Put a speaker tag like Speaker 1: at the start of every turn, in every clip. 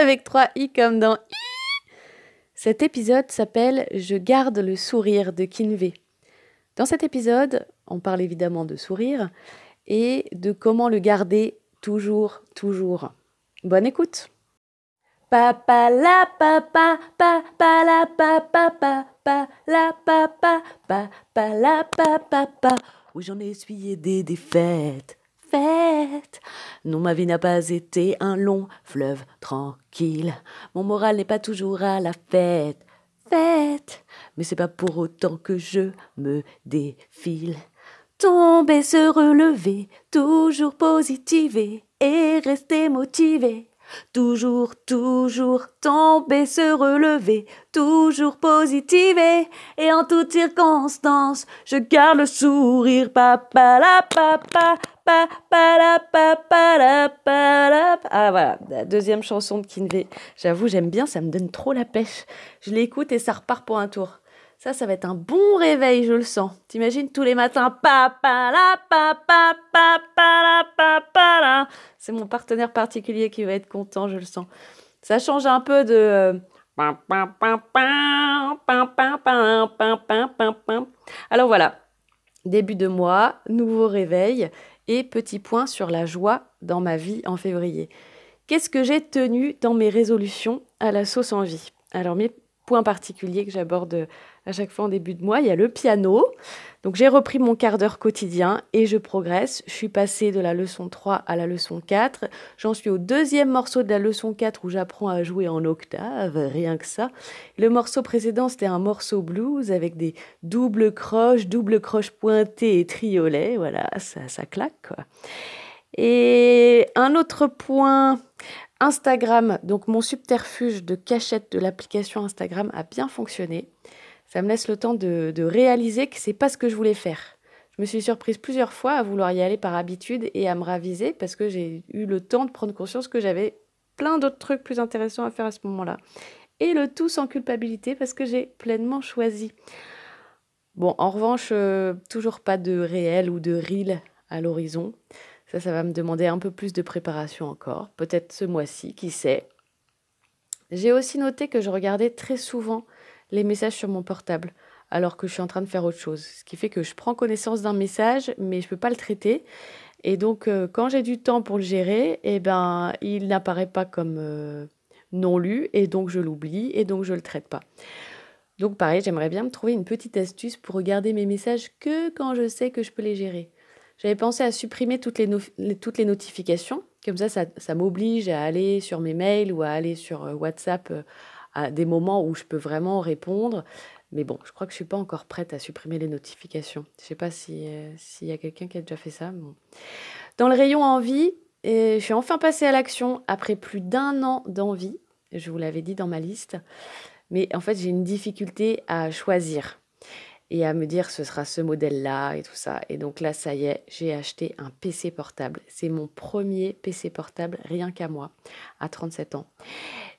Speaker 1: avec 3 i comme dans i. Cet épisode s'appelle Je garde le sourire de Kinvé. Dans cet épisode, on parle évidemment de sourire et de comment le garder toujours, toujours. Bonne écoute. Papa la papa papa la papa papa la papa papa la papa papa où j'en ai essuyé des défaites Non, ma vie n'a pas été un long fleuve tranquille. Mon moral n'est pas toujours à la fête, fête. Mais c'est pas pour autant que je me défile. Tomber, se relever, toujours positiver et rester motivé. Toujours, toujours tomber, se relever, toujours positiver. Et en toutes circonstances, je garde le sourire. La. Ah voilà, la deuxième chanson de Kinvey. J'avoue, j'aime bien, ça me donne trop la pêche. Je l'écoute et ça repart pour un tour. Ça, ça va être un bon réveil, je le sens. T'imagines tous les matins. C'est mon partenaire particulier qui va être content, je le sens. Ça change un peu de. Alors voilà, début de mois, nouveau réveil et petit point sur la joie dans ma vie en février. Qu'est-ce que j'ai tenu dans mes résolutions à la sauce en vie Alors mes points particuliers que j'aborde à chaque fois en début de mois, il y a le piano. Donc j'ai repris mon quart d'heure quotidien et je progresse. Je suis passée de la leçon 3 à la leçon 4. J'en suis au deuxième morceau de la leçon 4 où j'apprends à jouer en octave, rien que ça. Le morceau précédent, c'était un morceau blues avec des doubles croches, doubles croches pointées et triolets. Voilà, ça, ça claque quoi. Et un autre point, Instagram, donc mon subterfuge de cachette de l'application Instagram a bien fonctionné ça me laisse le temps de, réaliser que c'est pas ce que je voulais faire. Je me suis surprise plusieurs fois à vouloir y aller par habitude et à me raviser parce que j'ai eu le temps de prendre conscience que j'avais plein d'autres trucs plus intéressants à faire à ce moment-là. Et le tout sans culpabilité parce que j'ai pleinement choisi. Bon, en revanche, euh, toujours pas de réel ou de reel à l'horizon. Ça, ça va me demander un peu plus de préparation encore. Peut-être ce mois-ci, qui sait. J'ai aussi noté que je regardais très souvent les messages sur mon portable alors que je suis en train de faire autre chose. Ce qui fait que je prends connaissance d'un message, mais je ne peux pas le traiter. Et donc, euh, quand j'ai du temps pour le gérer, eh ben, il n'apparaît pas comme euh, non lu, et donc je l'oublie, et donc je ne le traite pas. Donc, pareil, j'aimerais bien me trouver une petite astuce pour regarder mes messages que quand je sais que je peux les gérer. J'avais pensé à supprimer toutes les, toutes les notifications, comme ça, ça, m'oblige à aller sur mes mails ou à aller sur euh, WhatsApp à des moments où je peux vraiment répondre. Mais bon, je crois que je suis pas encore prête à supprimer les notifications. Je sais pas euh, s'il y a quelqu'un qui a déjà fait ça. Dans le rayon envie, je suis enfin passée à l'action après plus d'un an d'envie. Je vous l'avais dit dans ma liste. Mais en fait, j'ai une difficulté à choisir et à me dire ce sera ce modèle-là et tout ça. Et donc là, ça y est, j'ai acheté un PC portable. C'est mon premier PC portable, rien qu'à moi, à 37 ans.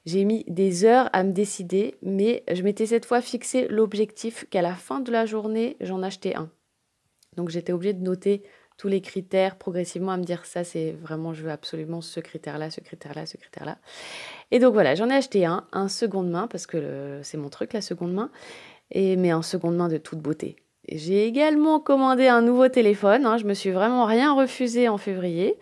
Speaker 1: J'ai mis des heures à me décider, mais je m'étais cette fois fixé l'objectif qu'à la fin de la journée, j'en achetais un. Donc j'étais obligée de noter tous les critères progressivement à me dire ça c'est vraiment je veux absolument ce critère là ce critère là ce critère là et donc voilà j'en ai acheté un un seconde main parce que c'est mon truc la seconde main et mais en seconde main de toute beauté j'ai également commandé un nouveau téléphone hein. je me suis vraiment rien refusé en février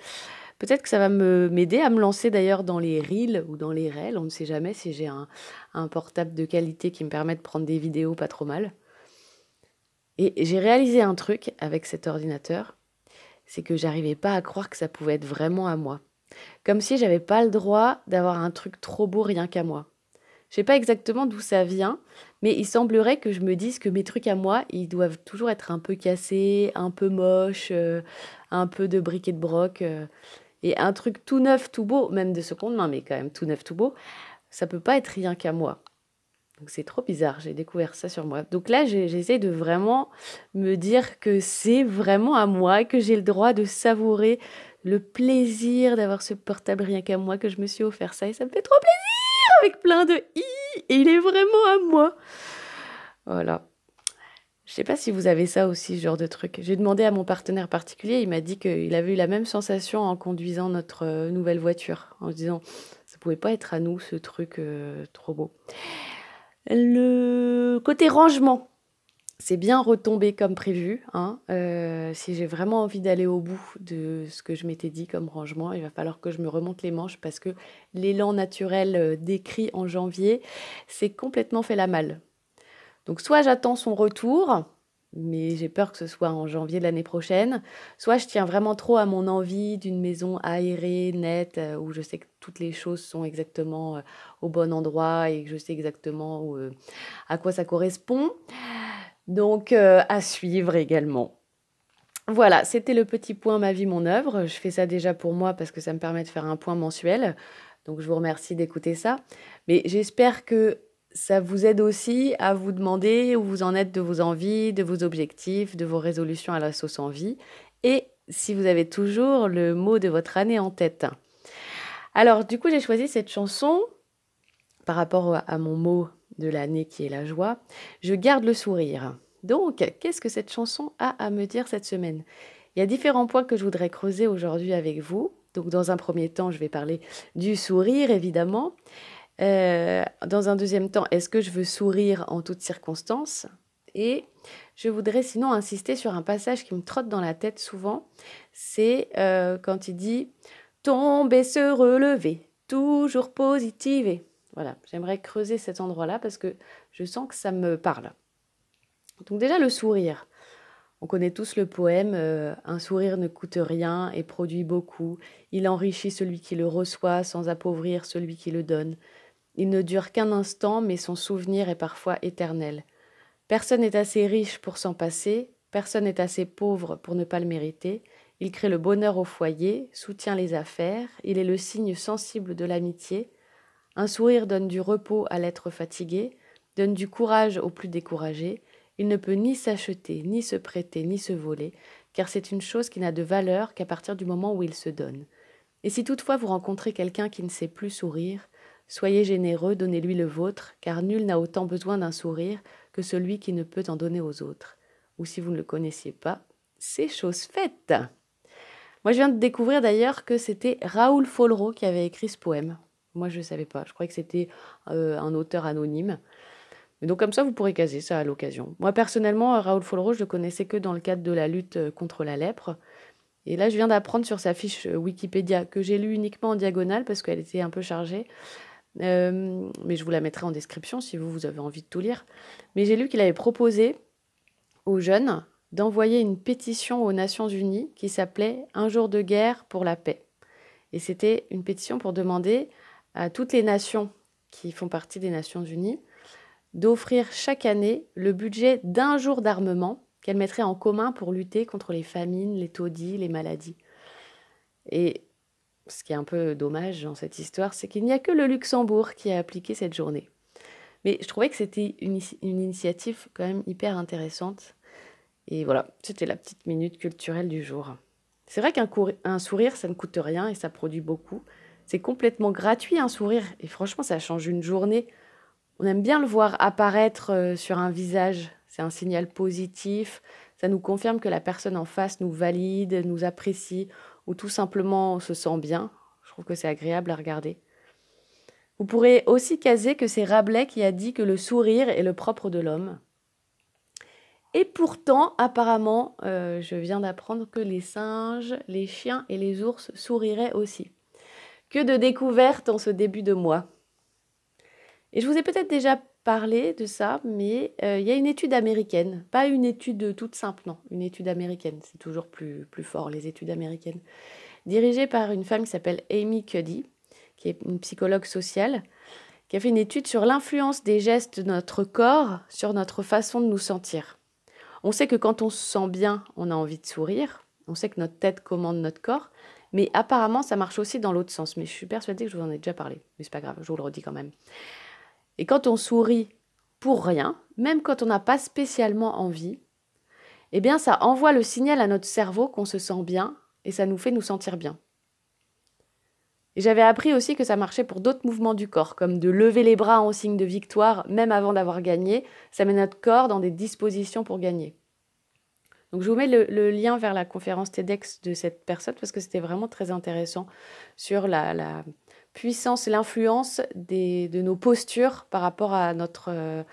Speaker 1: Peut-être que ça va m'aider à me lancer d'ailleurs dans les reels ou dans les reels. On ne sait jamais si j'ai un, un, portable de qualité qui me permet de prendre des vidéos pas trop mal. Et j'ai réalisé un truc avec cet ordinateur, c'est que j'arrivais pas à croire que ça pouvait être vraiment à moi. Comme si j'avais pas le droit d'avoir un truc trop beau rien qu'à moi. Je sais pas exactement d'où ça vient, mais il semblerait que je me dise que mes trucs à moi, ils doivent toujours être un peu cassés, un peu moches, euh, un peu de briquet de broc. Euh, Et un truc tout neuf, tout beau, même de seconde main, mais quand même tout neuf, tout beau, ça peut pas être rien qu'à moi. Donc c'est trop bizarre, j'ai découvert ça sur moi. Donc là, j'essaie de vraiment me dire que c'est vraiment à moi, que j'ai le droit de savourer le plaisir d'avoir ce portable rien qu'à moi, que je me suis offert ça et ça me fait trop plaisir avec plein de i et il est vraiment à moi. Voilà. Je sais pas si vous avez ça aussi, ce genre de truc. J'ai demandé à mon partenaire particulier, il m'a dit qu'il avait eu la même sensation en conduisant notre euh, nouvelle voiture, en se disant ça pouvait pas être à nous ce truc euh, trop beau. Le côté rangement, c'est bien retombé comme prévu. Hein. Euh, si j'ai vraiment envie d'aller au bout de ce que je m'étais dit comme rangement, il va falloir que je me remonte les manches parce que l'élan naturel décrit en janvier s'est complètement fait la malle. Donc soit j'attends son retour, mais j'ai peur que ce soit en janvier de l'année prochaine. Soit je tiens vraiment trop à mon envie d'une maison aérée, nette, euh, où je sais que toutes les choses sont exactement euh, au bon endroit et que je sais exactement euh, à quoi ça correspond. Donc à suivre également. Voilà, c'était le petit point ma vie, mon œuvre. Je fais ça déjà pour moi parce que ça me permet de faire un point mensuel. Donc je vous remercie d'écouter ça. Mais j'espère que ça vous aide aussi à vous demander où vous en êtes de vos envies, de vos objectifs, de vos résolutions à la sauce envie, et si vous avez toujours le mot de votre année en tête. Alors, du coup, j'ai choisi cette chanson par rapport à mon mot de l'année qui est la joie. Je garde le sourire. Donc, qu'est-ce que cette chanson a à me dire cette semaine? Il y a différents points que je voudrais creuser aujourd'hui avec vous. Donc, dans un premier temps, je vais parler du sourire, évidemment. Euh, dans un deuxième temps, est-ce que je veux sourire en toutes circonstances? Et je voudrais sinon insister sur un passage qui me trotte dans la tête souvent. C'est euh, quand il dit tomber, se relever, toujours positiver. Voilà, j'aimerais creuser cet endroit-là parce que je sens que ça me parle. Donc déjà le sourire. On connaît tous le poème euh, Un sourire ne coûte rien et produit beaucoup. Il enrichit celui qui le reçoit sans appauvrir celui qui le donne. Il ne dure qu'un instant, mais son souvenir est parfois éternel. Personne n'est assez riche pour s'en passer, personne n'est assez pauvre pour ne pas le mériter. Il crée le bonheur au foyer, soutient les affaires, il est le signe sensible de l'amitié. Un sourire donne du repos à l'être fatigué, donne du courage aux plus découragés. Il ne peut ni s'acheter, ni se prêter, ni se voler, car c'est une chose qui n'a de valeur qu'à partir du moment où il se donne. Et si toutefois vous rencontrez quelqu'un qui ne sait plus sourire, Soyez généreux, donnez-lui le vôtre, car nul n'a autant besoin d'un sourire que celui qui ne peut en donner aux autres. Ou si vous ne le connaissiez pas, c'est chose faite. Moi, je viens de découvrir d'ailleurs que c'était Raoul Follereau qui avait écrit ce poème. Moi, je ne savais pas. Je croyais que c'était euh, un auteur anonyme. Mais donc, comme ça, vous pourrez caser ça à l'occasion. Moi, personnellement, Raoul Follereau, je le connaissais que dans le cadre de la lutte euh, contre la lèpre. Et là, je viens d'apprendre sur sa fiche euh, Wikipédia, que j'ai lu uniquement en diagonale parce qu'elle était un peu chargée, euh, mais je vous la mettrai en description si vous, vous avez envie de tout lire. Mais j'ai lu qu'il avait proposé aux jeunes d'envoyer une pétition aux Nations Unies qui s'appelait Un jour de guerre pour la paix. Et c'était une pétition pour demander à toutes les nations qui font partie des Nations Unies d'offrir chaque année le budget d'un jour d'armement qu'elles mettraient en commun pour lutter contre les famines, les taudis, les maladies. Ce qui est un peu dommage dans cette histoire, c'est qu'il n'y a que le Luxembourg qui a appliqué cette journée. Mais je trouvais que c'était une, initiative quand même hyper intéressante. Et voilà, c'était la petite minute culturelle du jour. C'est vrai qu'un sourire, ça ne coûte rien et ça produit beaucoup. C'est complètement gratuit un sourire et franchement, ça change une journée. On aime bien le voir apparaître euh, sur un visage. C'est un signal positif. Ça nous confirme que la personne en face nous valide, nous apprécie ou tout simplement on se sent bien. Je trouve que c'est agréable à regarder. Vous pourrez aussi caser que c'est Rabelais qui a dit que le sourire est le propre de l'homme. Et pourtant, apparemment, euh, je viens d'apprendre que les singes, les chiens et les ours souriraient aussi. Que de découvertes en ce début de mois. Et je vous ai peut-être déjà parlé de ça, mais euh, il y a une étude américaine, pas une étude toute simple, non, une étude américaine, c'est toujours plus, plus fort les études américaines, dirigée par une femme qui s'appelle Amy Cuddy, qui est une psychologue sociale, qui a fait une étude sur l'influence des gestes de notre corps sur notre façon de nous sentir. On sait que quand on se sent bien, on a envie de sourire, on sait que notre tête commande notre corps, Mais apparemment, ça marche aussi dans l'autre sens. Mais je suis persuadée que je vous en ai déjà parlé. Mais c'est pas grave, je vous le redis quand même. Et quand on sourit pour rien, même quand on n'a pas spécialement envie, eh bien, ça envoie le signal à notre cerveau qu'on se sent bien et ça nous fait nous sentir bien. Et j'avais appris aussi que ça marchait pour d'autres mouvements du corps, comme de lever les bras en signe de victoire, même avant d'avoir gagné. Ça met notre corps dans des dispositions pour gagner. Donc je vous mets le, lien vers la conférence TEDx de cette personne parce que c'était vraiment très intéressant sur la, puissance, l'influence de nos postures par rapport à notre euh,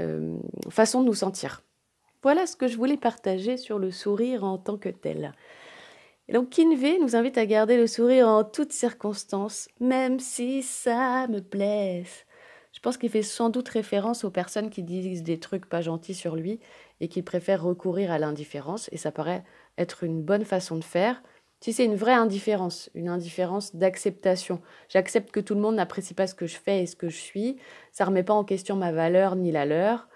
Speaker 1: euh, façon de nous sentir. Voilà ce que je voulais partager sur le sourire en tant que tel. Et donc Kinvey nous invite à garder le sourire en toutes circonstances, même si ça me blesse. Je pense qu'il fait sans doute référence aux personnes qui disent des trucs pas gentils sur lui et qui préfèrent recourir à l'indifférence, et ça paraît être une bonne façon de faire. Si c'est une vraie indifférence, une indifférence d'acceptation, j'accepte que tout le monde n'apprécie pas ce que je fais et ce que je suis, ça remet pas en question ma valeur ni la leur,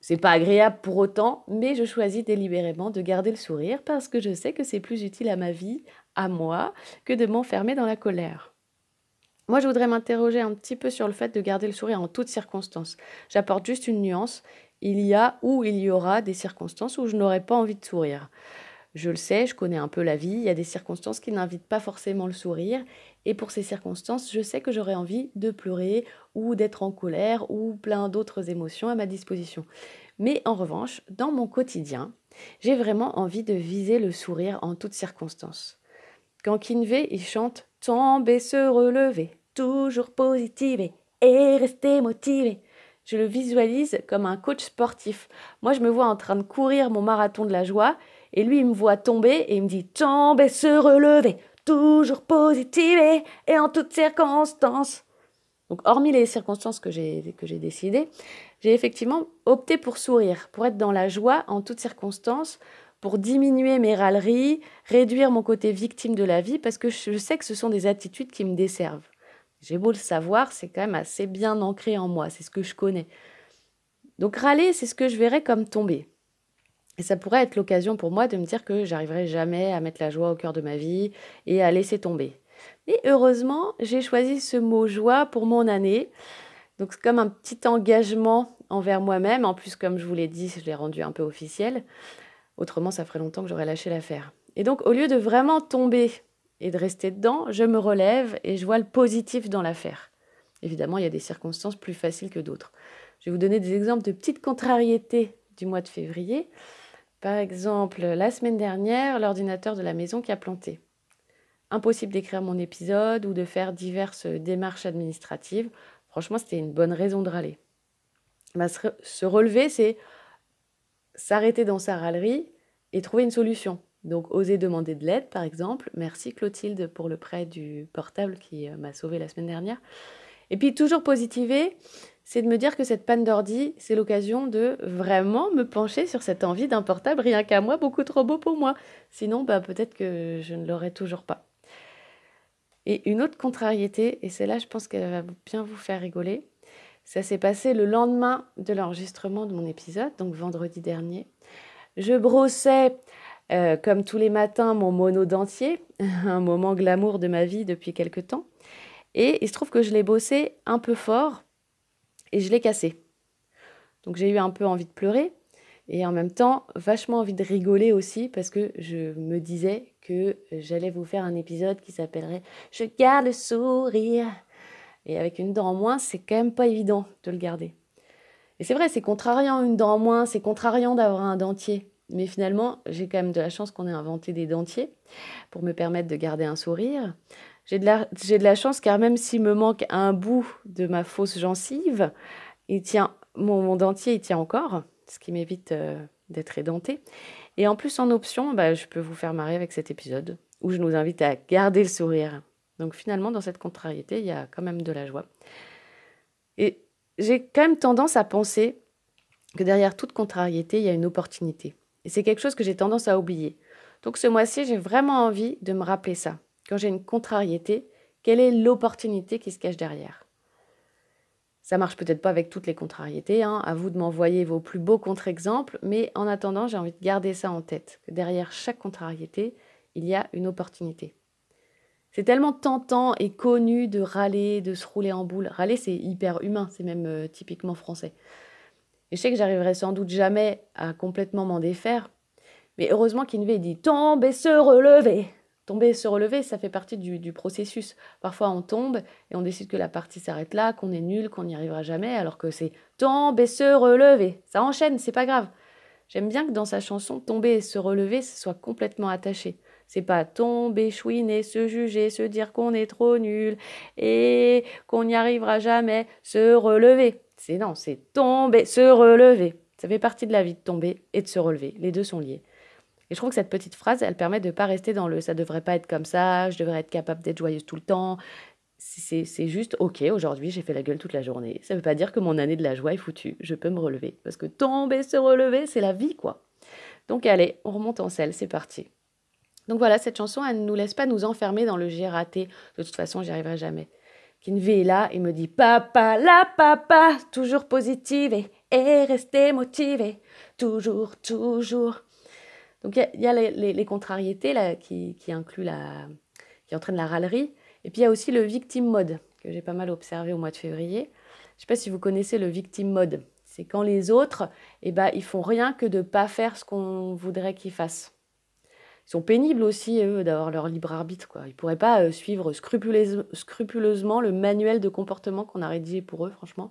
Speaker 1: c'est pas agréable pour autant, mais je choisis délibérément de garder le sourire parce que je sais que c'est plus utile à ma vie, à moi, que de m'enfermer dans la colère. Moi, je voudrais m'interroger un petit peu sur le fait de garder le sourire en toutes circonstances. J'apporte juste une nuance. Il y a ou il y aura des circonstances où je n'aurais pas envie de sourire. Je le sais, je connais un peu la vie, il y a des circonstances qui n'invitent pas forcément le sourire, et pour ces circonstances, je sais que j'aurais envie de pleurer ou d'être en colère ou plein d'autres émotions à ma disposition. Mais en revanche, dans mon quotidien, j'ai vraiment envie de viser le sourire en toutes circonstances. Quand Kinvey, il chante Tomber, se relever, toujours positiver et rester motivé. Je le visualise comme un coach sportif. Moi, je me vois en train de courir mon marathon de la joie et lui, il me voit tomber et il me dit tomber, se relever, toujours positiver et en toutes circonstances. Donc, hormis les circonstances que j'ai, que j'ai décidées, j'ai effectivement opté pour sourire, pour être dans la joie en toutes circonstances, pour diminuer mes râleries, réduire mon côté victime de la vie, parce que je sais que ce sont des attitudes qui me desservent. J'ai beau le savoir, c'est quand même assez bien ancré en moi, c'est ce que je connais. Donc râler, c'est ce que je verrais comme tomber. Et ça pourrait être l'occasion pour moi de me dire que j'arriverai jamais à mettre la joie au cœur de ma vie et à laisser tomber. Mais heureusement, j'ai choisi ce mot joie pour mon année. Donc c'est comme un petit engagement envers moi-même. En plus, comme je vous l'ai dit, je l'ai rendu un peu officiel. Autrement, ça ferait longtemps que j'aurais lâché l'affaire. Et donc, au lieu de vraiment tomber et de rester dedans, je me relève et je vois le positif dans l'affaire. Évidemment, il y a des circonstances plus faciles que d'autres. Je vais vous donner des exemples de petites contrariétés du mois de février. Par exemple, la semaine dernière, l'ordinateur de la maison qui a planté. Impossible d'écrire mon épisode ou de faire diverses démarches administratives. Franchement, c'était une bonne raison de râler. Bah, se relever, c'est s'arrêter dans sa râlerie et trouver une solution. Donc, oser demander de l'aide, par exemple. Merci Clotilde pour le prêt du portable qui euh, m'a sauvé la semaine dernière. Et puis, toujours positiver, c'est de me dire que cette panne d'ordi, c'est l'occasion de vraiment me pencher sur cette envie d'un portable rien qu'à moi, beaucoup trop beau pour moi. Sinon, bah, peut-être que je ne l'aurai toujours pas. Et une autre contrariété, et celle-là, je pense qu'elle va bien vous faire rigoler, ça s'est passé le lendemain de l'enregistrement de mon épisode, donc vendredi dernier. Je brossais, euh, comme tous les matins, mon mono dentier, un moment glamour de ma vie depuis quelque temps. Et il se trouve que je l'ai bossé un peu fort et je l'ai cassé. Donc j'ai eu un peu envie de pleurer et en même temps vachement envie de rigoler aussi parce que je me disais que j'allais vous faire un épisode qui s'appellerait Je garde le sourire. Et avec une dent en moins, c'est quand même pas évident de le garder. Et c'est vrai, c'est contrariant une dent en moins, c'est contrariant d'avoir un dentier. Mais finalement, j'ai quand même de la chance qu'on ait inventé des dentiers pour me permettre de garder un sourire. J'ai de, la, de la chance car même s'il me manque un bout de ma fausse gencive, il tient, mon, dentier il tient encore, ce qui m'évite euh, d'être édenté. Et en plus, en option, bah, je peux vous faire marrer avec cet épisode où je nous invite à garder le sourire. Donc finalement, dans cette contrariété, il y a quand même de la joie. Et j'ai quand même tendance à penser que derrière toute contrariété, il y a une opportunité. Et c'est quelque chose que j'ai tendance à oublier. Donc ce mois-ci, j'ai vraiment envie de me rappeler ça quand j'ai une contrariété, quelle est l'opportunité qui se cache derrière? Ça marche peut-être pas avec toutes les contrariétés, hein. à vous de m'envoyer vos plus beaux contre-exemples, mais en attendant, j'ai envie de garder ça en tête, que derrière chaque contrariété, il y a une opportunité. C'est tellement tentant et connu de râler, de se rouler en boule. Râler, c'est hyper humain, c'est même euh, typiquement français. Et je sais que j'arriverai sans doute jamais à complètement m'en défaire. Mais heureusement qu'Invé dit tomber, se relever. Tomber, se relever, ça fait partie du, processus. Parfois, on tombe et on décide que la partie s'arrête là, qu'on est nul, qu'on n'y arrivera jamais, alors que c'est tomber, se relever. Ça enchaîne, c'est pas grave. J'aime bien que dans sa chanson, tomber et se relever, ce soit complètement attaché. C'est pas tomber, chouiner, se juger, se dire qu'on est trop nul et qu'on n'y arrivera jamais, se relever. C'est non, c'est tomber, se relever. Ça fait partie de la vie de tomber et de se relever. Les deux sont liés. Et je trouve que cette petite phrase, elle permet de ne pas rester dans le ça devrait pas être comme ça, je devrais être capable d'être joyeuse tout le temps. C'est juste, ok, aujourd'hui j'ai fait la gueule toute la journée. Ça ne veut pas dire que mon année de la joie est foutue. Je peux me relever. Parce que tomber, se relever, c'est la vie, quoi. Donc allez, on remonte en selle, c'est parti. Donc voilà, cette chanson, elle ne nous laisse pas nous enfermer dans le j'ai raté. De toute façon, j'y arriverai jamais. Kinvey est là et me dit Papa, la papa, toujours positive et, et rester motivé. Toujours, toujours. Donc il y a, les, contrariétés qui, qui incluent la, qui entraînent la râlerie. Et puis il y a aussi le victim mode que j'ai pas mal observé au mois de février. Je ne sais pas si vous connaissez le victim mode. C'est quand les autres, eh ben, ils font rien que de pas faire ce qu'on voudrait qu'ils fassent. Ils sont pénibles aussi, eux, d'avoir leur libre arbitre. Quoi. Ils ne pourraient pas euh, suivre scrupuleusement le manuel de comportement qu'on a rédigé pour eux, franchement.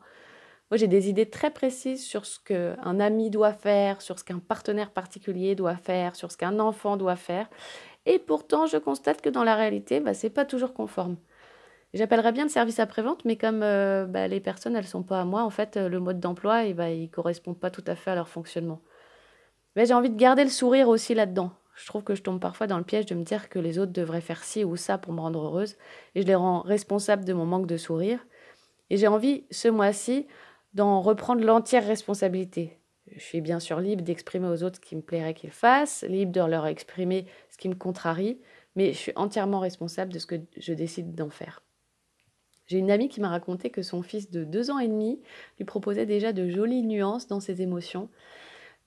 Speaker 1: Moi, j'ai des idées très précises sur ce qu'un ami doit faire, sur ce qu'un partenaire particulier doit faire, sur ce qu'un enfant doit faire. Et pourtant, je constate que dans la réalité, bah, ce n'est pas toujours conforme. J'appellerais bien le service après-vente, mais comme euh, bah, les personnes, elles ne sont pas à moi, en fait, euh, le mode d'emploi, eh bah, il ne correspond pas tout à fait à leur fonctionnement. Mais j'ai envie de garder le sourire aussi là-dedans. Je trouve que je tombe parfois dans le piège de me dire que les autres devraient faire ci ou ça pour me rendre heureuse, et je les rends responsables de mon manque de sourire. Et j'ai envie, ce mois-ci, d'en reprendre l'entière responsabilité. Je suis bien sûr libre d'exprimer aux autres ce qui me plairait qu'ils fassent, libre de leur exprimer ce qui me contrarie, mais je suis entièrement responsable de ce que je décide d'en faire. J'ai une amie qui m'a raconté que son fils de deux ans et demi lui proposait déjà de jolies nuances dans ses émotions,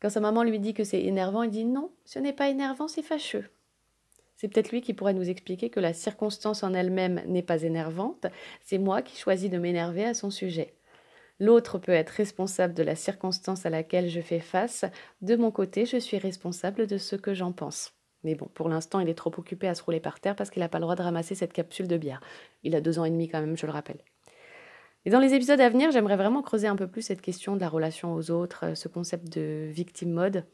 Speaker 1: quand sa maman lui dit que c'est énervant, il dit non, ce n'est pas énervant, c'est fâcheux. C'est peut-être lui qui pourrait nous expliquer que la circonstance en elle-même n'est pas énervante, c'est moi qui choisis de m'énerver à son sujet. L'autre peut être responsable de la circonstance à laquelle je fais face. De mon côté, je suis responsable de ce que j'en pense. Mais bon, pour l'instant, il est trop occupé à se rouler par terre parce qu'il n'a pas le droit de ramasser cette capsule de bière. Il a deux ans et demi quand même, je le rappelle. Et dans les épisodes à venir, j'aimerais vraiment creuser un peu plus cette question de la relation aux autres, ce concept de victime mode.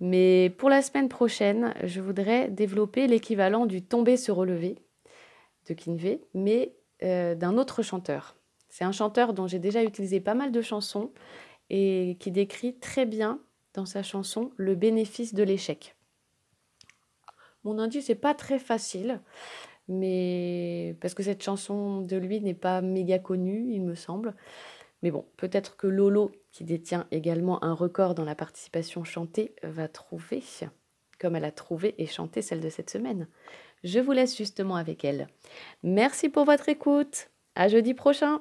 Speaker 1: Mais pour la semaine prochaine, je voudrais développer l'équivalent du tomber se relever de Kinvey, mais euh, d'un autre chanteur. C'est un chanteur dont j'ai déjà utilisé pas mal de chansons et qui décrit très bien dans sa chanson le bénéfice de l'échec. Mon indice n'est pas très facile, mais parce que cette chanson de lui n'est pas méga connue, il me semble. Mais bon, peut-être que Lolo, qui détient également un record dans la participation chantée, va trouver, comme elle a trouvé et chanté celle de cette semaine. Je vous laisse justement avec elle. Merci pour votre écoute. À jeudi prochain.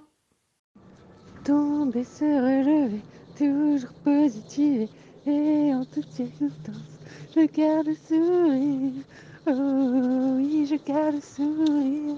Speaker 2: Tomber, se relever, toujours positive et en toute circonstance, je garde le sourire. Oh oui, je garde le sourire.